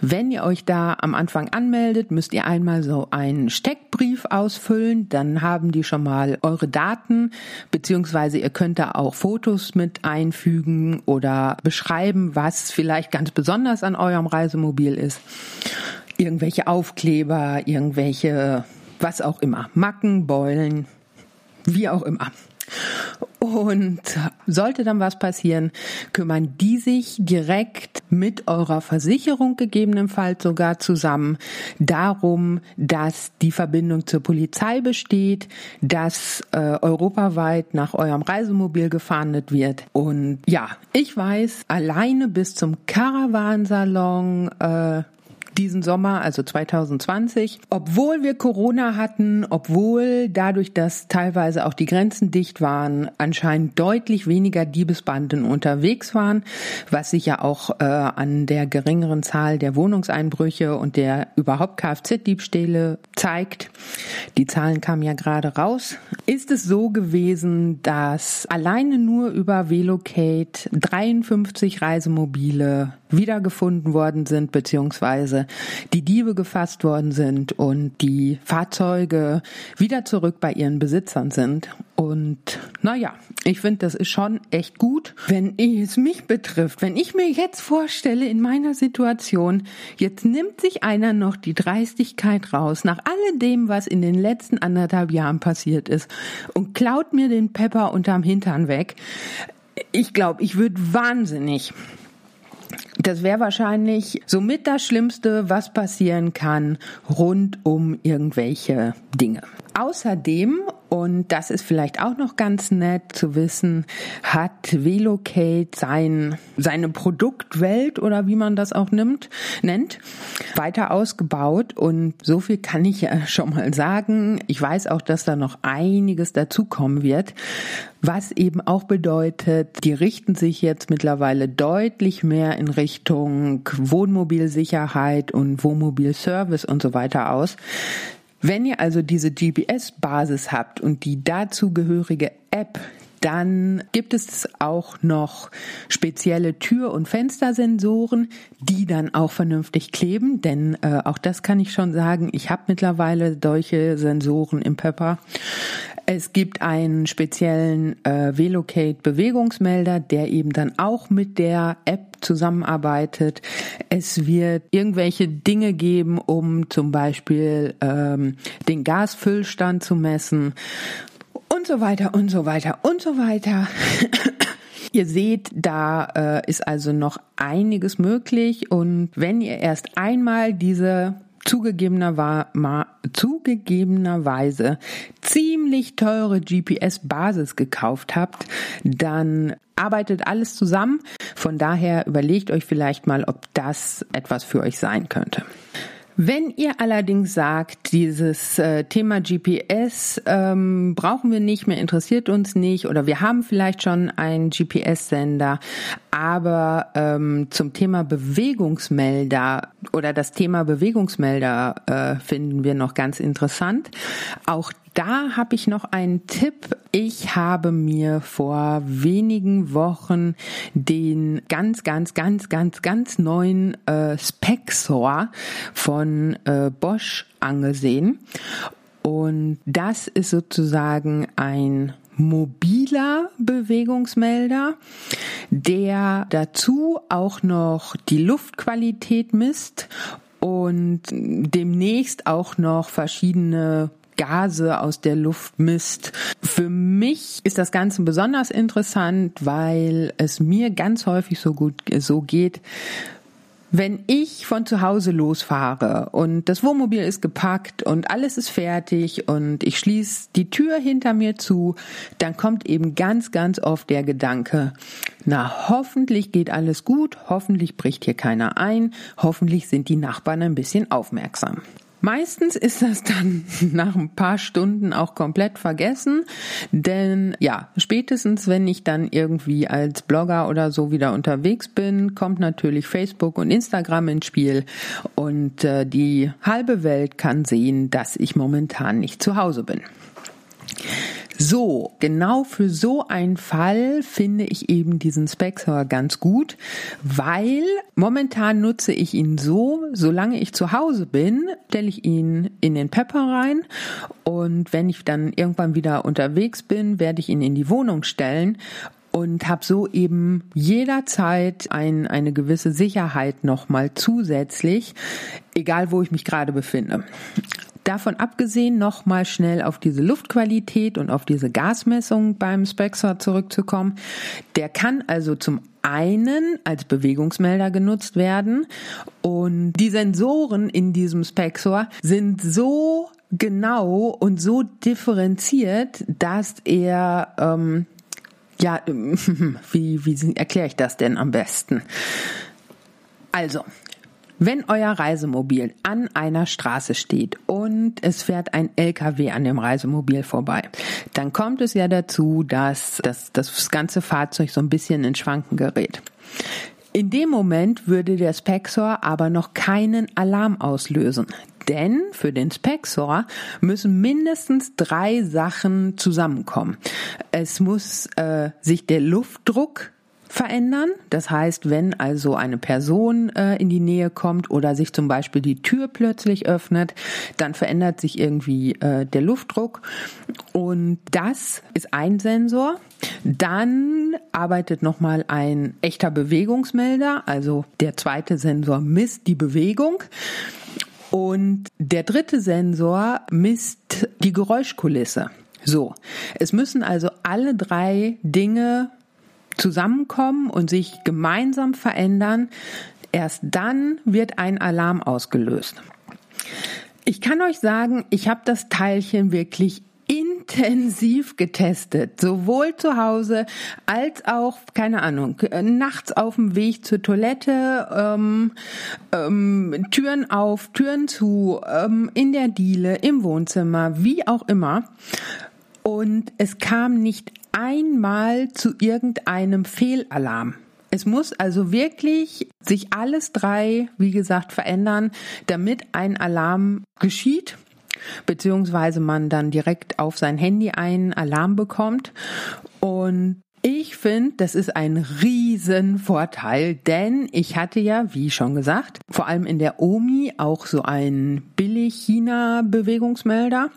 Wenn ihr euch da am Anfang anmeldet, müsst ihr einmal so einen Steckbrief ausfüllen, dann haben die schon mal eure Daten, beziehungsweise ihr könnt da auch Fotos mit einfügen oder beschreiben, was vielleicht ganz besonders an eurem Reisemobil ist. Irgendwelche Aufkleber, irgendwelche was auch immer. Macken, Beulen, wie auch immer. Und sollte dann was passieren, kümmern die sich direkt mit eurer Versicherung gegebenenfalls sogar zusammen darum, dass die Verbindung zur Polizei besteht, dass äh, europaweit nach eurem Reisemobil gefahndet wird. Und ja, ich weiß, alleine bis zum Caravansalon äh, diesen Sommer, also 2020, obwohl wir Corona hatten, obwohl dadurch, dass teilweise auch die Grenzen dicht waren, anscheinend deutlich weniger Diebesbanden unterwegs waren, was sich ja auch äh, an der geringeren Zahl der Wohnungseinbrüche und der überhaupt Kfz-Diebstähle zeigt. Die Zahlen kamen ja gerade raus. Ist es so gewesen, dass alleine nur über Velocate 53 Reisemobile wiedergefunden worden sind, beziehungsweise die Diebe gefasst worden sind und die Fahrzeuge wieder zurück bei ihren Besitzern sind. Und naja, ich finde, das ist schon echt gut. Wenn es mich betrifft, wenn ich mir jetzt vorstelle, in meiner Situation, jetzt nimmt sich einer noch die Dreistigkeit raus, nach alledem, was in den letzten anderthalb Jahren passiert ist, und klaut mir den Pepper unterm Hintern weg. Ich glaube, ich würde wahnsinnig. Das wäre wahrscheinlich somit das Schlimmste, was passieren kann rund um irgendwelche Dinge. Außerdem, und das ist vielleicht auch noch ganz nett zu wissen, hat Velocate sein, seine Produktwelt oder wie man das auch nimmt, nennt, weiter ausgebaut. Und so viel kann ich ja [laughs] schon mal sagen. Ich weiß auch, dass da noch einiges dazukommen wird. Was eben auch bedeutet, die richten sich jetzt mittlerweile deutlich mehr in Richtung Wohnmobilsicherheit und Wohnmobilservice und so weiter aus. Wenn ihr also diese GPS-Basis habt und die dazugehörige App, dann gibt es auch noch spezielle Tür- und Fenstersensoren, die dann auch vernünftig kleben, denn äh, auch das kann ich schon sagen, ich habe mittlerweile solche Sensoren im Pepper. Es gibt einen speziellen äh, Velocate Bewegungsmelder, der eben dann auch mit der App zusammenarbeitet. Es wird irgendwelche Dinge geben, um zum Beispiel ähm, den Gasfüllstand zu messen und so weiter und so weiter und so weiter. [coughs] Ihr seht, da äh, ist also noch einiges möglich und wenn ihr erst einmal diese zugegebener zugegebenerweise ziemlich teure GPS-Basis gekauft habt, dann arbeitet alles zusammen. Von daher überlegt euch vielleicht mal, ob das etwas für euch sein könnte. Wenn ihr allerdings sagt, dieses äh, Thema GPS ähm, brauchen wir nicht mehr, interessiert uns nicht oder wir haben vielleicht schon einen GPS-Sender, aber ähm, zum Thema Bewegungsmelder oder das Thema Bewegungsmelder äh, finden wir noch ganz interessant. Auch da habe ich noch einen Tipp. Ich habe mir vor wenigen Wochen den ganz, ganz, ganz, ganz, ganz neuen äh, Spexor von äh, Bosch angesehen. Und das ist sozusagen ein mobiler Bewegungsmelder, der dazu auch noch die Luftqualität misst und demnächst auch noch verschiedene Gase aus der Luft misst. Für mich ist das Ganze besonders interessant, weil es mir ganz häufig so gut so geht, wenn ich von zu Hause losfahre und das Wohnmobil ist gepackt und alles ist fertig und ich schließe die Tür hinter mir zu, dann kommt eben ganz, ganz oft der Gedanke, na, hoffentlich geht alles gut, hoffentlich bricht hier keiner ein, hoffentlich sind die Nachbarn ein bisschen aufmerksam. Meistens ist das dann [laughs] nach ein paar Stunden auch komplett vergessen, denn ja, spätestens wenn ich dann irgendwie als Blogger oder so wieder unterwegs bin, kommt natürlich Facebook und Instagram ins Spiel und äh, die halbe Welt kann sehen, dass ich momentan nicht zu Hause bin. So, genau für so einen Fall finde ich eben diesen Spexor ganz gut, weil momentan nutze ich ihn so, solange ich zu Hause bin, stelle ich ihn in den Pepper rein und wenn ich dann irgendwann wieder unterwegs bin, werde ich ihn in die Wohnung stellen und habe so eben jederzeit ein, eine gewisse Sicherheit nochmal zusätzlich, egal wo ich mich gerade befinde. Davon abgesehen, nochmal schnell auf diese Luftqualität und auf diese Gasmessung beim Spexor zurückzukommen. Der kann also zum einen als Bewegungsmelder genutzt werden und die Sensoren in diesem Spexor sind so genau und so differenziert, dass er ähm, ja, [laughs] wie, wie erkläre ich das denn am besten? Also, wenn euer Reisemobil an einer Straße steht und es fährt ein LKW an dem Reisemobil vorbei, dann kommt es ja dazu, dass das, das ganze Fahrzeug so ein bisschen in Schwanken gerät. In dem Moment würde der Spexor aber noch keinen Alarm auslösen. Denn für den Spexor müssen mindestens drei Sachen zusammenkommen. Es muss äh, sich der Luftdruck verändern. Das heißt, wenn also eine Person äh, in die Nähe kommt oder sich zum Beispiel die Tür plötzlich öffnet, dann verändert sich irgendwie äh, der Luftdruck. Und das ist ein Sensor. Dann arbeitet nochmal ein echter Bewegungsmelder. Also der zweite Sensor misst die Bewegung. Und der dritte Sensor misst die Geräuschkulisse. So, es müssen also alle drei Dinge zusammenkommen und sich gemeinsam verändern. Erst dann wird ein Alarm ausgelöst. Ich kann euch sagen, ich habe das Teilchen wirklich intensiv getestet, sowohl zu Hause als auch, keine Ahnung, nachts auf dem Weg zur Toilette, ähm, ähm, Türen auf, Türen zu, ähm, in der Diele, im Wohnzimmer, wie auch immer. Und es kam nicht einmal zu irgendeinem Fehlalarm. Es muss also wirklich sich alles drei, wie gesagt, verändern, damit ein Alarm geschieht beziehungsweise man dann direkt auf sein Handy einen Alarm bekommt. Und ich finde, das ist ein Riesenvorteil, denn ich hatte ja, wie schon gesagt, vor allem in der OMI auch so einen Billig-China-Bewegungsmelder.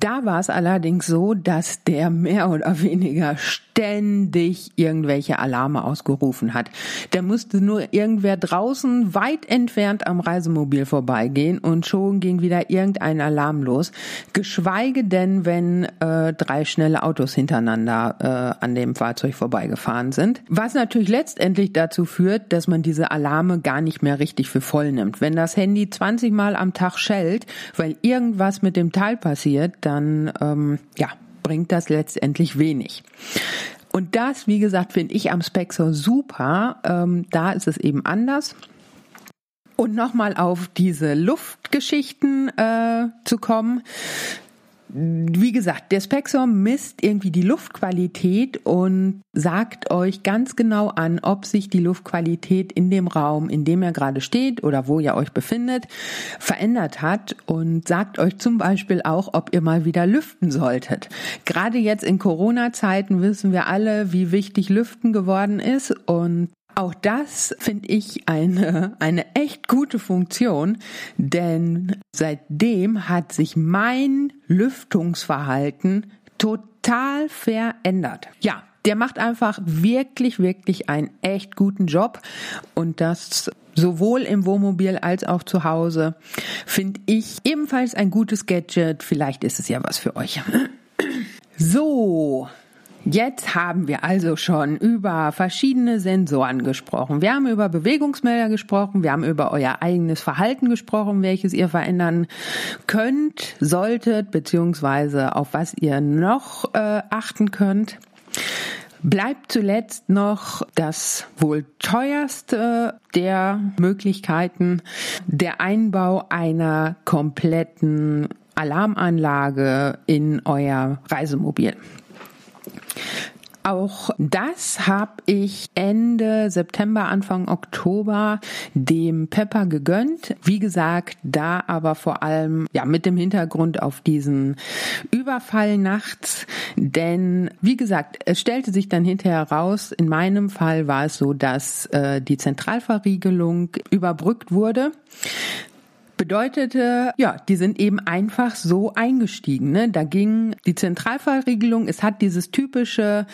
Da war es allerdings so, dass der mehr oder weniger ständig irgendwelche Alarme ausgerufen hat. Der musste nur irgendwer draußen weit entfernt am Reisemobil vorbeigehen und schon ging wieder irgendein Alarm los. Geschweige denn, wenn äh, drei schnelle Autos hintereinander äh, an dem Fahrzeug vorbeigefahren sind. Was natürlich letztendlich dazu führt, dass man diese Alarme gar nicht mehr richtig für voll nimmt. Wenn das Handy 20 Mal am Tag schellt, weil irgendwas mit dem Teil passiert, dann ähm, ja, bringt das letztendlich wenig. Und das, wie gesagt, finde ich am Spexor super. Ähm, da ist es eben anders. Und nochmal auf diese Luftgeschichten äh, zu kommen wie gesagt, der Spexor misst irgendwie die Luftqualität und sagt euch ganz genau an, ob sich die Luftqualität in dem Raum, in dem er gerade steht oder wo ihr euch befindet, verändert hat und sagt euch zum Beispiel auch, ob ihr mal wieder lüften solltet. Gerade jetzt in Corona-Zeiten wissen wir alle, wie wichtig Lüften geworden ist und auch das finde ich eine, eine echt gute Funktion, denn seitdem hat sich mein Lüftungsverhalten total verändert. Ja, der macht einfach wirklich, wirklich einen echt guten Job und das sowohl im Wohnmobil als auch zu Hause finde ich ebenfalls ein gutes Gadget. Vielleicht ist es ja was für euch. [clears throat] So, Jetzt haben wir also schon über verschiedene Sensoren gesprochen. Wir haben über Bewegungsmelder gesprochen, wir haben über euer eigenes Verhalten gesprochen, welches ihr verändern könnt, solltet, beziehungsweise auf was ihr noch äh, achten könnt. Bleibt zuletzt noch das wohl teuerste der Möglichkeiten, der Einbau einer kompletten Alarmanlage in euer Reisemobil. Auch das habe ich Ende September, Anfang Oktober dem Pepper gegönnt. Wie gesagt, da aber vor allem ja mit dem Hintergrund auf diesen Überfall nachts. Denn wie gesagt, es stellte sich dann hinterher raus, in meinem Fall war es so, dass äh, die Zentralverriegelung überbrückt wurde bedeutete, ja, die sind eben einfach so eingestiegen. Ne? Da ging die Zentralverriegelung, es hat dieses typische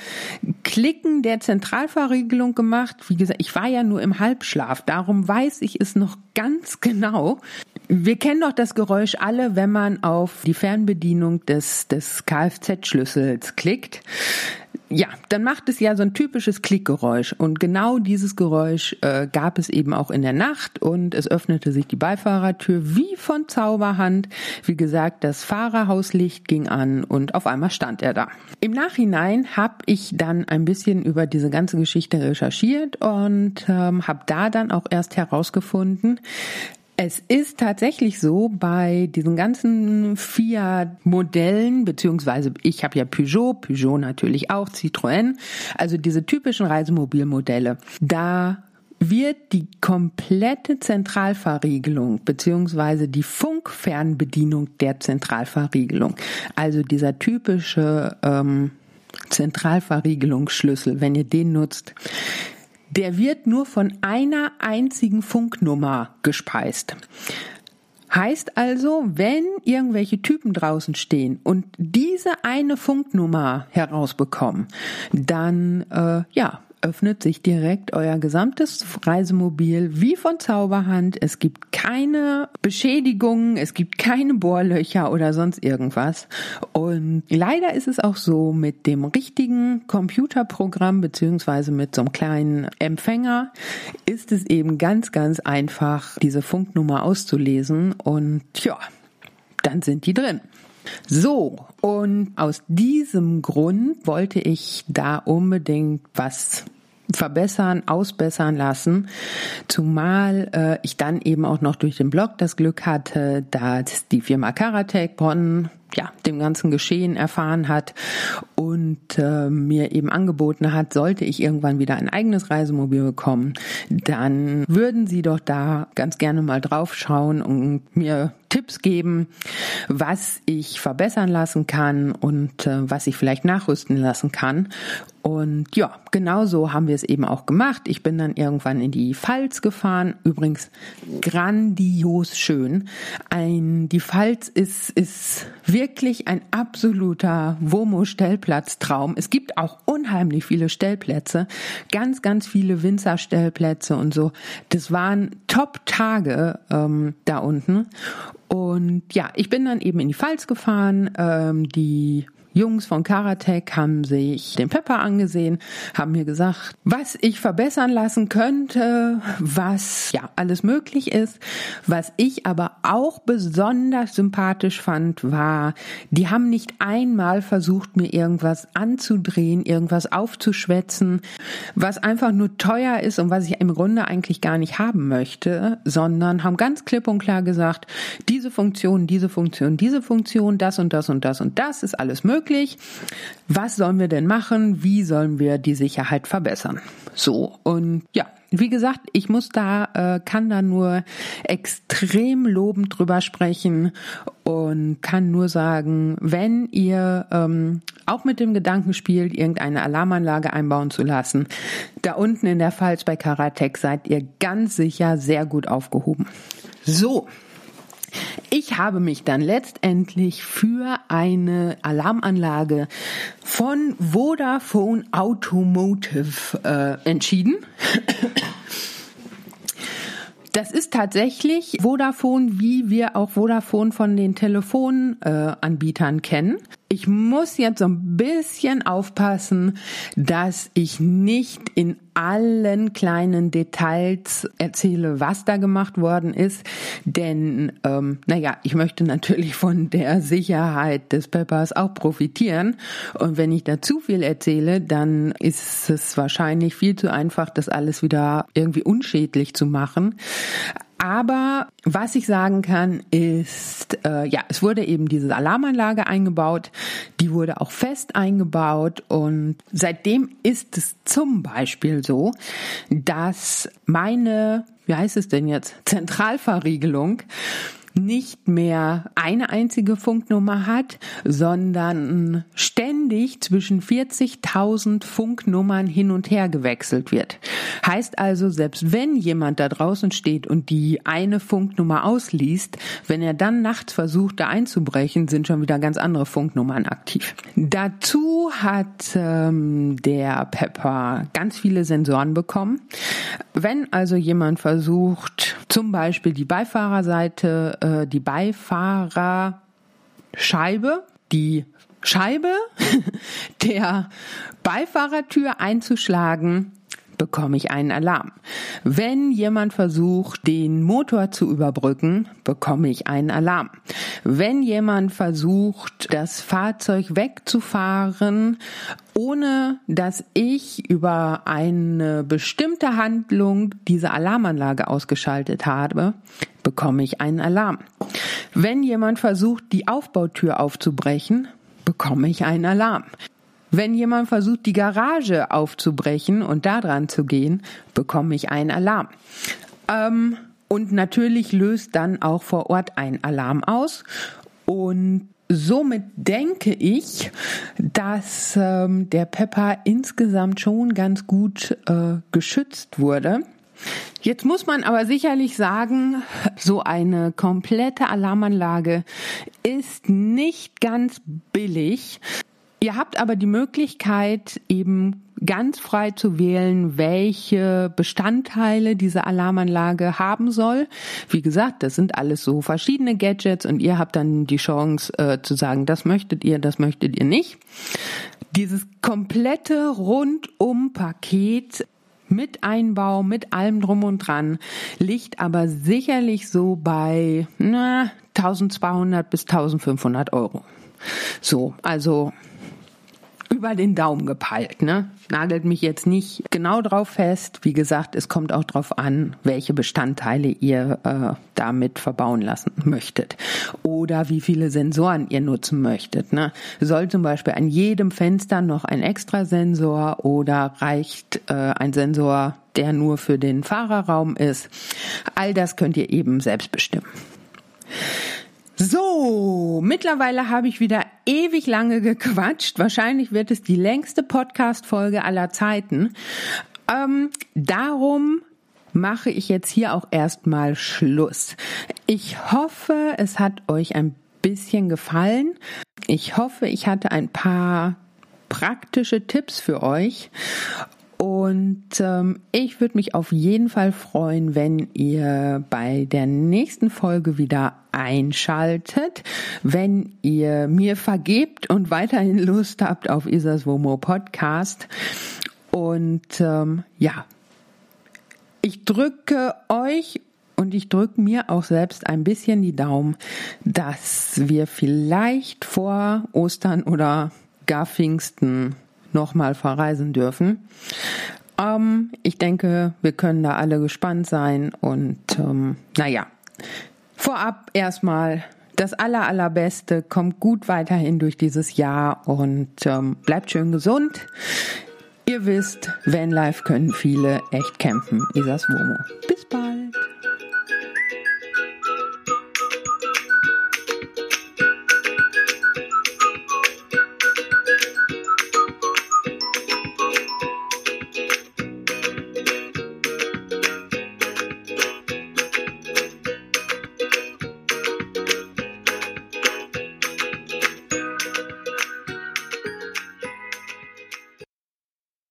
Klicken der Zentralverriegelung gemacht. Wie gesagt, ich war ja nur im Halbschlaf, darum weiß ich es noch ganz genau. Wir kennen doch das Geräusch alle, wenn man auf die Fernbedienung des, des Kfz-Schlüssels klickt. Ja, dann macht es ja so ein typisches Klickgeräusch. Und genau dieses Geräusch äh, gab es eben auch in der Nacht und es öffnete sich die Beifahrertür wie von Zauberhand. Wie gesagt, das Fahrerhauslicht ging an und auf einmal stand er da. Im Nachhinein habe ich dann ein bisschen über diese ganze Geschichte recherchiert und ähm, habe da dann auch erst herausgefunden, es ist tatsächlich so, bei diesen ganzen Fiat-Modellen, beziehungsweise ich habe ja Peugeot, Peugeot natürlich auch, Citroën, also diese typischen Reisemobilmodelle, da wird die komplette Zentralfahrriegelung beziehungsweise die Funkfernbedienung der Zentralfahrriegelung, also dieser typische ähm, Zentralverriegelungsschlüssel, wenn ihr den nutzt, der wird nur von einer einzigen Funknummer gespeist. Heißt also, wenn irgendwelche Typen draußen stehen und diese eine Funknummer herausbekommen, dann äh, ja, öffnet sich direkt euer gesamtes Reisemobil wie von Zauberhand. Es gibt keine Beschädigungen, es gibt keine Bohrlöcher oder sonst irgendwas. Und leider ist es auch so mit dem richtigen Computerprogramm beziehungsweise mit so einem kleinen Empfänger ist es eben ganz, ganz einfach, diese Funknummer auszulesen und ja, dann sind die drin. So, und aus diesem Grund wollte ich da unbedingt was verbessern, ausbessern lassen. Zumal äh, ich dann eben auch noch durch den Blog das Glück hatte, dass die Firma Karatec Bonn ja, dem ganzen Geschehen erfahren hat und äh, mir eben angeboten hat, sollte ich irgendwann wieder ein eigenes Reisemobil bekommen, dann würden Sie doch da ganz gerne mal drauf schauen und mir Tipps geben, was ich verbessern lassen kann und äh, was ich vielleicht nachrüsten lassen kann. Und ja, genau so haben wir es eben auch gemacht. Ich bin dann irgendwann in die Pfalz gefahren. Übrigens grandios schön. Ein, die Pfalz ist, ist wirklich ein absoluter WOMO-Stellplatztraum. Es gibt auch unheimlich viele Stellplätze. Ganz, ganz viele Winzerstellplätze und so. Das waren Top-Tage ähm, da unten. Und ja, ich bin dann eben in die Pfalz gefahren. Ähm, die Jungs von Karatec haben sich den Pepper angesehen, haben mir gesagt, was ich verbessern lassen könnte, was ja alles möglich ist. Was ich aber auch besonders sympathisch fand, war, die haben nicht einmal versucht, mir irgendwas anzudrehen, irgendwas aufzuschwätzen, was einfach nur teuer ist und was ich im Grunde eigentlich gar nicht haben möchte, sondern haben ganz klipp und klar gesagt, diese Funktion, diese Funktion, diese Funktion, das und das und das und das ist alles möglich möglich. Was sollen wir denn machen? Wie sollen wir die Sicherheit verbessern? So und ja, wie gesagt, ich muss da, äh, kann da nur extrem lobend drüber sprechen und kann nur sagen, wenn ihr ähm, auch mit dem Gedanken spielt, irgendeine Alarmanlage einbauen zu lassen, da unten in der Pfalz bei Karatec seid ihr ganz sicher sehr gut aufgehoben. So, ich habe mich dann letztendlich für eine Alarmanlage von Vodafone Automotive äh, entschieden. Das ist tatsächlich Vodafone, wie wir auch Vodafone von den Telefonanbietern kennen. Ich muss jetzt so ein bisschen aufpassen, dass ich nicht in allen kleinen Details erzähle, was da gemacht worden ist. Denn, ähm, naja, ich möchte natürlich von der Sicherheit des Peppers auch profitieren. Und wenn ich da zu viel erzähle, dann ist es wahrscheinlich viel zu einfach, das alles wieder irgendwie unschädlich zu machen. Aber was ich sagen kann, ist, äh, ja, es wurde eben diese Alarmanlage eingebaut, die wurde auch fest eingebaut. Und seitdem ist es zum Beispiel so, dass meine, wie heißt es denn jetzt, Zentralverriegelung nicht mehr eine einzige Funknummer hat, sondern ständig zwischen 40.000 Funknummern hin und her gewechselt wird. Heißt also, selbst wenn jemand da draußen steht und die eine Funknummer ausliest, wenn er dann nachts versucht, da einzubrechen, sind schon wieder ganz andere Funknummern aktiv. Dazu hat ähm, der Pepper ganz viele Sensoren bekommen. Wenn also jemand versucht, zum Beispiel die Beifahrerseite, äh, die Beifahrerscheibe, die Scheibe [laughs] der Beifahrertür einzuschlagen, bekomme ich einen Alarm. Wenn jemand versucht, den Motor zu überbrücken, bekomme ich einen Alarm. Wenn jemand versucht, das Fahrzeug wegzufahren, ohne dass ich über eine bestimmte Handlung diese Alarmanlage ausgeschaltet habe, bekomme ich einen Alarm. Wenn jemand versucht, die Aufbautür aufzubrechen, bekomme ich einen Alarm. Wenn jemand versucht, die Garage aufzubrechen und da dran zu gehen, bekomme ich einen Alarm. Ähm, und natürlich löst dann auch vor Ort ein Alarm aus. Und somit denke ich, dass ähm, der Pepper insgesamt schon ganz gut äh, geschützt wurde. Jetzt muss man aber sicherlich sagen, so eine komplette Alarmanlage ist nicht ganz billig. Ihr habt aber die Möglichkeit, eben ganz frei zu wählen, welche Bestandteile diese Alarmanlage haben soll. Wie gesagt, das sind alles so verschiedene Gadgets und ihr habt dann die Chance äh, zu sagen, das möchtet ihr, das möchtet ihr nicht. Dieses komplette Rundum-Paket mit Einbau, mit allem drum und dran, liegt aber sicherlich so bei na, 1200 bis 1500 Euro. So, also über den Daumen gepeilt, ne? Nagelt mich jetzt nicht genau drauf fest. Wie gesagt, es kommt auch drauf an, welche Bestandteile ihr äh, damit verbauen lassen möchtet. Oder wie viele Sensoren ihr nutzen möchtet. Ne? Soll zum Beispiel an jedem Fenster noch ein Extrasensor oder reicht äh, ein Sensor, der nur für den Fahrerraum ist? All das könnt ihr eben selbst bestimmen. So, mittlerweile habe ich wieder ewig lange gequatscht. Wahrscheinlich wird es die längste Podcast-Folge aller Zeiten. Ähm, darum mache ich jetzt hier auch erstmal Schluss. Ich hoffe, es hat euch ein bisschen gefallen. Ich hoffe, ich hatte ein paar praktische Tipps für euch. Und ähm, ich würde mich auf jeden Fall freuen, wenn ihr bei der nächsten Folge wieder einschaltet, wenn ihr mir vergebt und weiterhin Lust habt auf Isas Womo Podcast. Und ähm, ja, ich drücke euch und ich drücke mir auch selbst ein bisschen die Daumen, dass wir vielleicht vor Ostern oder gar Pfingsten nochmal verreisen dürfen. Ähm, ich denke, wir können da alle gespannt sein und ähm, naja, vorab erstmal das aller allerbeste, kommt gut weiterhin durch dieses Jahr und ähm, bleibt schön gesund. Ihr wisst, Vanlife können viele echt campen. Isas Womo. Bis bald.